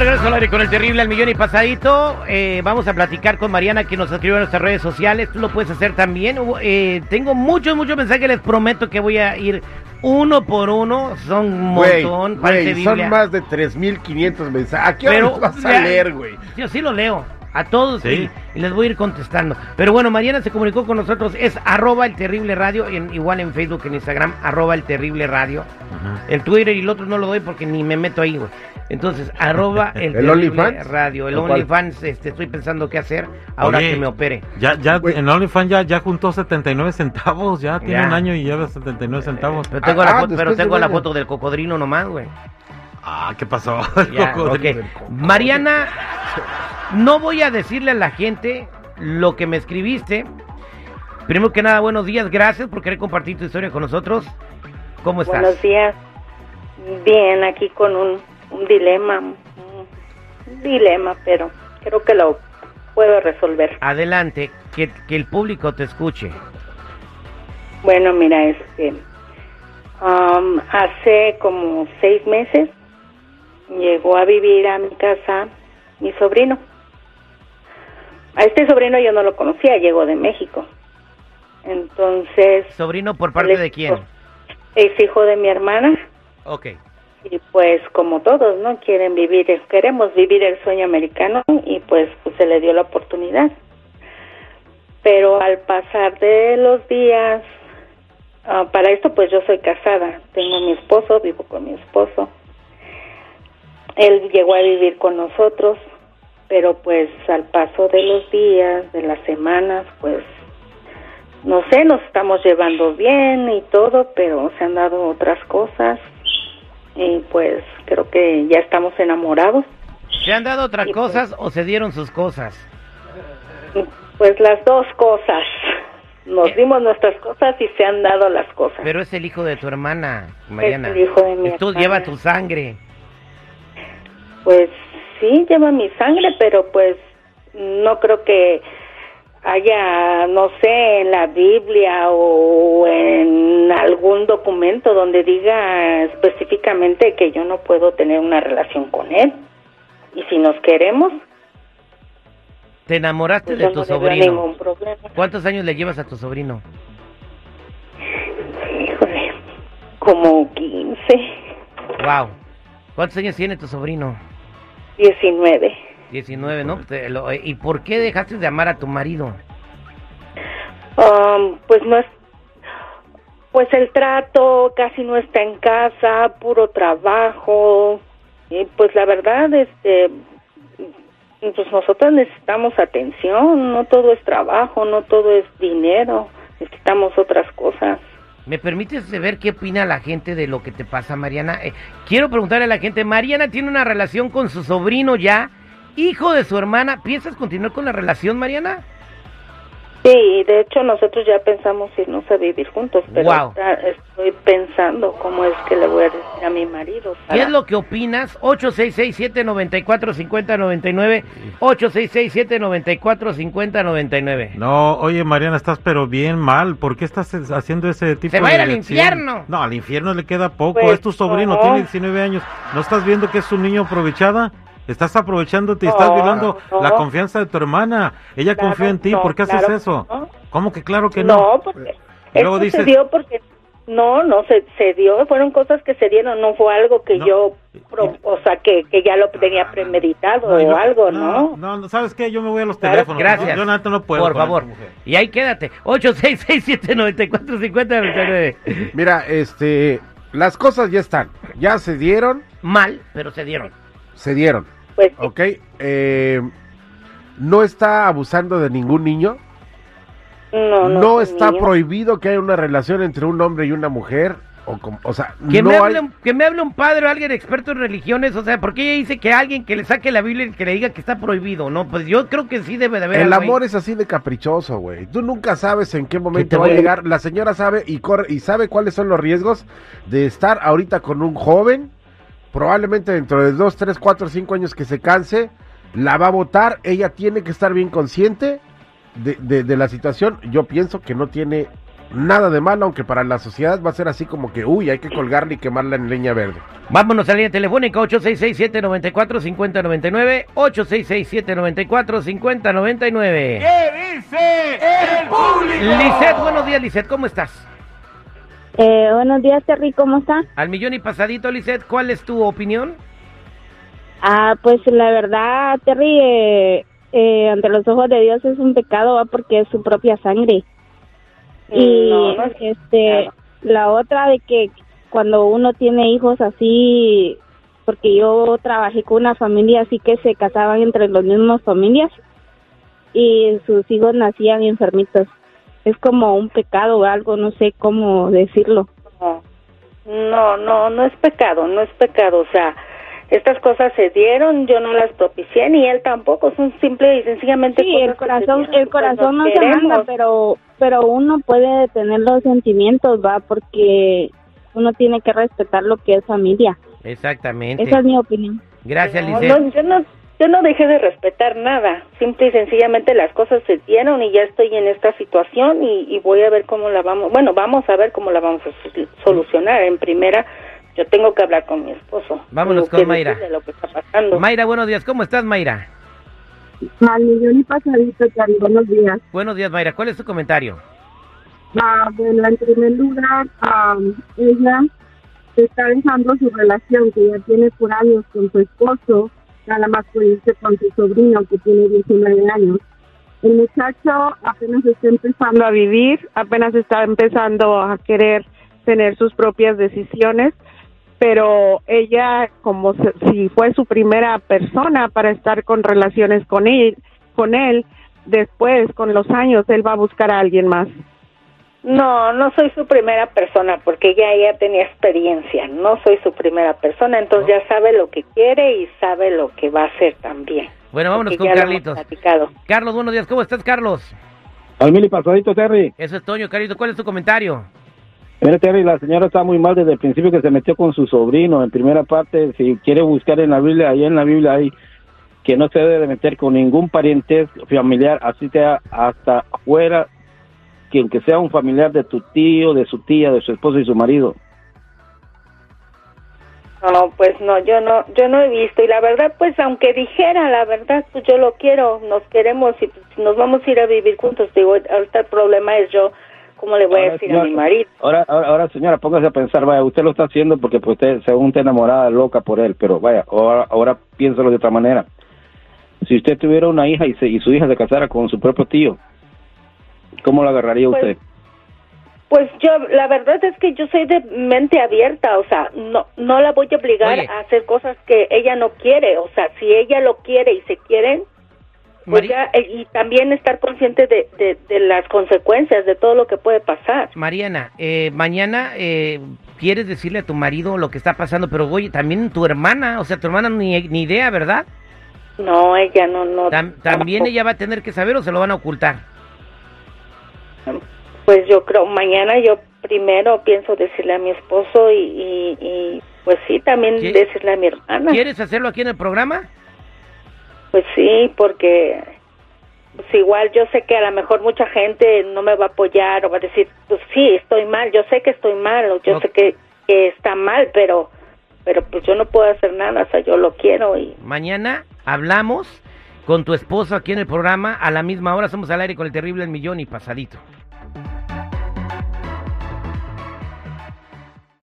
Regreso al aire con el terrible al millón y pasadito. Eh, vamos a platicar con Mariana que nos escribió en nuestras redes sociales. Tú lo puedes hacer también. Eh, tengo muchos, muchos mensajes. Les prometo que voy a ir uno por uno. Son un montón. parece son más de 3.500 mensajes. ¿A qué hora Pero los vas a leer, güey? Yo sí lo leo. A todos Sí. y, y les voy a ir contestando. Pero bueno, Mariana se comunicó con nosotros. Es arroba el terrible radio. en- igual en Facebook, en Instagram, arroba el terrible radio. El Twitter y el otro no lo doy porque ni me meto ahí, güey. Entonces, arroba el, ¿El terrible OnlyFans? radio. El. OnlyFans, este, estoy pensando qué hacer ahora Oye, que me opere. Ya, ya, en OnlyFans ya, ya juntó 79 centavos, ya tiene Ya. un año y lleva 79 centavos. Pero tengo, Ah, la, ah, foto, pero tengo la foto del cocodrilo nomás, güey. Ah, ¿qué pasó? Ya. Mariana, no voy a decirle a la gente lo que me escribiste. Primero que nada, buenos días, gracias por querer compartir tu historia con nosotros. ¿Cómo estás? Buenos días. Bien, aquí con un, un dilema, un, un dilema, pero creo que lo puedo resolver. Adelante, que, que el público te escuche. Bueno, mira, este, um, hace como seis meses llegó a vivir a mi casa mi sobrino. A este sobrino yo no lo conocía, llegó de México. Entonces, Sobrino, ¿por parte de quién? Es hijo de mi hermana. Ok. Y pues como todos, ¿no? Quieren vivir, queremos vivir el sueño americano y pues, pues se le dio la oportunidad. Pero al pasar de los días, ah, para esto pues yo soy casada, tengo a mi esposo, vivo con mi esposo. Él llegó a vivir con nosotros, pero pues al paso de los días, de las semanas, pues no sé, nos estamos llevando bien y todo, pero se han dado otras cosas y pues creo que ya estamos enamorados. ¿Se han dado otras pues. cosas o se dieron sus cosas? Pues las dos cosas. Nos Eh. dimos nuestras cosas y se han dado las cosas. Pero es el hijo de tu hermana, Mariana. el hijo de mi Tú hermana. lleva tu sangre. Pues sí, lleva mi sangre, pero pues no creo que haya, no sé, en la Biblia o en algún documento donde diga específicamente que yo no puedo tener una relación con él. Y si nos queremos, Te enamoraste pues de tu no sobrino. ningún problema. ¿Cuántos años le llevas a tu sobrino? Híjole, como 15, Wow. ¿Cuántos años tiene tu sobrino? 19. 19, ¿no? Lo- ¿Y por qué dejaste de amar a tu marido? Um, pues no es, pues el trato casi no está en casa, puro trabajo. Y pues la verdad, este, pues nosotros necesitamos atención, no todo es trabajo, no todo es dinero, necesitamos otras cosas. ¿Me permites ver qué opina la gente de lo que te pasa, Mariana? Eh, quiero preguntarle a la gente, Mariana tiene una relación con su sobrino ya, hijo de su hermana. ¿Piensas continuar con la relación, Mariana? Sí, de hecho nosotros ya pensamos irnos a vivir juntos, pero Wow. ahorita estoy pensando cómo es que le voy a decir a mi marido. ¿Qué para- es lo que opinas? 866-794-5099. 866-794-5099. No, oye Mariana, estás pero bien mal. ¿Por qué estás es- haciendo ese tipo Se de va a ir al infierno. No, al infierno le queda poco. Pues, es tu sobrino, no. tiene 19 años. ¿No estás viendo que es un niño aprovechada? Estás aprovechándote y estás violando no. la confianza de tu hermana. Ella Claro, confió en ti. no, ¿Por qué haces claro eso? ¿Cómo que claro que no? No, porque luego esto dices- se dio porque no, no se, se dio, fueron cosas que se dieron, no fue algo que No, yo, pro- o sea, que, que ya lo tenía premeditado y o no- algo, ¿no? No, no, ¿sabes qué? Yo me voy a los Claro, teléfonos. Gracias. Yo, yo neta no puedo. Por favor. Y ahí quédate. 866-794-5099. Mira, este, las cosas ya están, ya se dieron, Mal, pero se dieron. Se dieron, Pues ¿ok? Eh, no está abusando de ningún niño, no, no, no, son está prohibido que haya una relación entre un hombre y una mujer, o, sea, Que, no me hay... hable, un- que me hable un padre o alguien experto en religiones, o sea, porque ella dice que alguien que le saque la Biblia y que le diga que está prohibido, ¿no? Pues yo creo que sí debe de haber El algo ahí. amor es así de caprichoso, güey. Tú nunca sabes en qué te momento va a- llegar. La señora sabe y corre y sabe cuáles son los riesgos de estar ahorita con un joven. Probablemente dentro de dos, tres, cuatro, cinco años que se canse, la va a votar. Ella tiene que estar bien consciente de, de- de la situación. Yo pienso que no tiene nada de malo, aunque para la sociedad va a ser así como que, uy, hay que colgarle y quemarla en leña verde. Vámonos a la línea telefónica 866-794-5099, 866-794-5099. ¿Qué dice el público? Lisette, buenos días, Lisette, ¿cómo estás? Eh, buenos días, Terry, ¿cómo está? Al millón y pasadito, Lisette, ¿cuál es tu opinión? Ah, pues la verdad, Terry, eh, eh, ante los ojos de Dios es un pecado, ¿va? porque es su propia sangre. Y No, no es este, la otra de que cuando uno tiene hijos así, porque yo trabajé con una familia así que se casaban entre los mismos familias y sus hijos nacían enfermitos. Es como un pecado o algo, no sé cómo decirlo. No, no, no, no es pecado, no es pecado. O sea, estas cosas se dieron, yo no las propicié, ni él tampoco. Son simple y sencillamente Sí, cosas el que se corazón, dieron, el corazón no se manda, pero, pero uno puede tener los sentimientos, va, porque uno tiene que respetar lo que es familia. Exactamente. Esa es mi opinión. Gracias, No, Lisette. no, yo no, yo no dejé de respetar nada. Simple y sencillamente las cosas se dieron y ya estoy en esta situación y, y voy a ver cómo la vamos. Bueno, vamos a ver cómo la vamos a sol- solucionar. En primera, yo tengo que hablar con mi esposo. Vámonos con Mayra. lo que está pasando. Mayra, buenos días, ¿cómo estás, Mayra? Al millón y pasadito, Cari, buenos días. Buenos días, Mayra, ¿cuál es tu comentario? Ah, bueno, en primer lugar, am, ella está dejando su relación que ya tiene por años con su esposo, nada más irse con su sobrino que tiene 19 años. El muchacho apenas está empezando a vivir, apenas está empezando a querer tener sus propias decisiones, pero ella como si fue su primera persona para estar con relaciones con él, con él, después con los años él va a buscar a alguien más. No, no soy su primera persona porque ella ya tenía experiencia. No soy su primera persona, entonces ya sabe lo que quiere y sabe lo que va a hacer también. Bueno, vámonos Porque con Carlitos. Carlos, buenos días, ¿cómo estás, Carlos? Al mil y pasadito, Terry. Eso es Toño, Carlitos, ¿cuál es tu comentario? Mira, Terry, la señora está muy mal desde el principio que se metió con su sobrino. En primera parte, si quiere buscar en la Biblia, ahí en la Biblia hay que no se debe de meter con ningún parentesco familiar, así sea hasta fuera, que aunque sea un familiar de tu tío, de su tía, de su esposo y su marido. No, pues no, yo no, yo no he visto y la verdad, pues aunque dijera la verdad, pues yo lo quiero, nos queremos y pues, nos vamos a ir a vivir juntos. Digo, ahorita el problema es yo, ¿cómo le voy a decir señora, a mi marido? Ahora, ahora, ahora, señora, póngase a pensar, vaya, usted lo está haciendo porque pues usted, según está enamorada, loca por él, pero vaya, ahora, ahora piénsalo de otra manera. Si usted tuviera una hija y, se, y su hija se casara con su propio tío, ¿cómo la agarraría Pues, usted? Pues yo, la verdad es que yo soy de mente abierta, o sea, no, no la voy a obligar Oye. a hacer cosas que ella no quiere, o sea, si ella lo quiere y se quieren, pues ya, eh, y también estar consciente de, de, de las consecuencias, de todo lo que puede pasar. Mariana, eh, mañana eh, quieres decirle a tu marido lo que está pasando, pero oye, también tu hermana, o sea, tu hermana ni, ni idea, ¿verdad? No, ella no, no. Tam- también tampoco. ella va a tener que saber o se lo van a ocultar. Pues yo creo, mañana yo primero pienso decirle a mi esposo y, y, y, pues sí, también ¿Qui- decirle a mi hermana. ¿Quieres hacerlo aquí en el programa? Pues sí, porque pues igual yo sé que a lo mejor mucha gente no me va a apoyar o va a decir, pues sí, estoy mal, yo sé que estoy mal, o yo sé que, que está mal, pero pero pues yo no puedo hacer nada, o sea, yo lo quiero y Mañana hablamos con tu esposo aquí en el programa a la misma hora. Somos al aire con el terrible El Millón y Pasadito.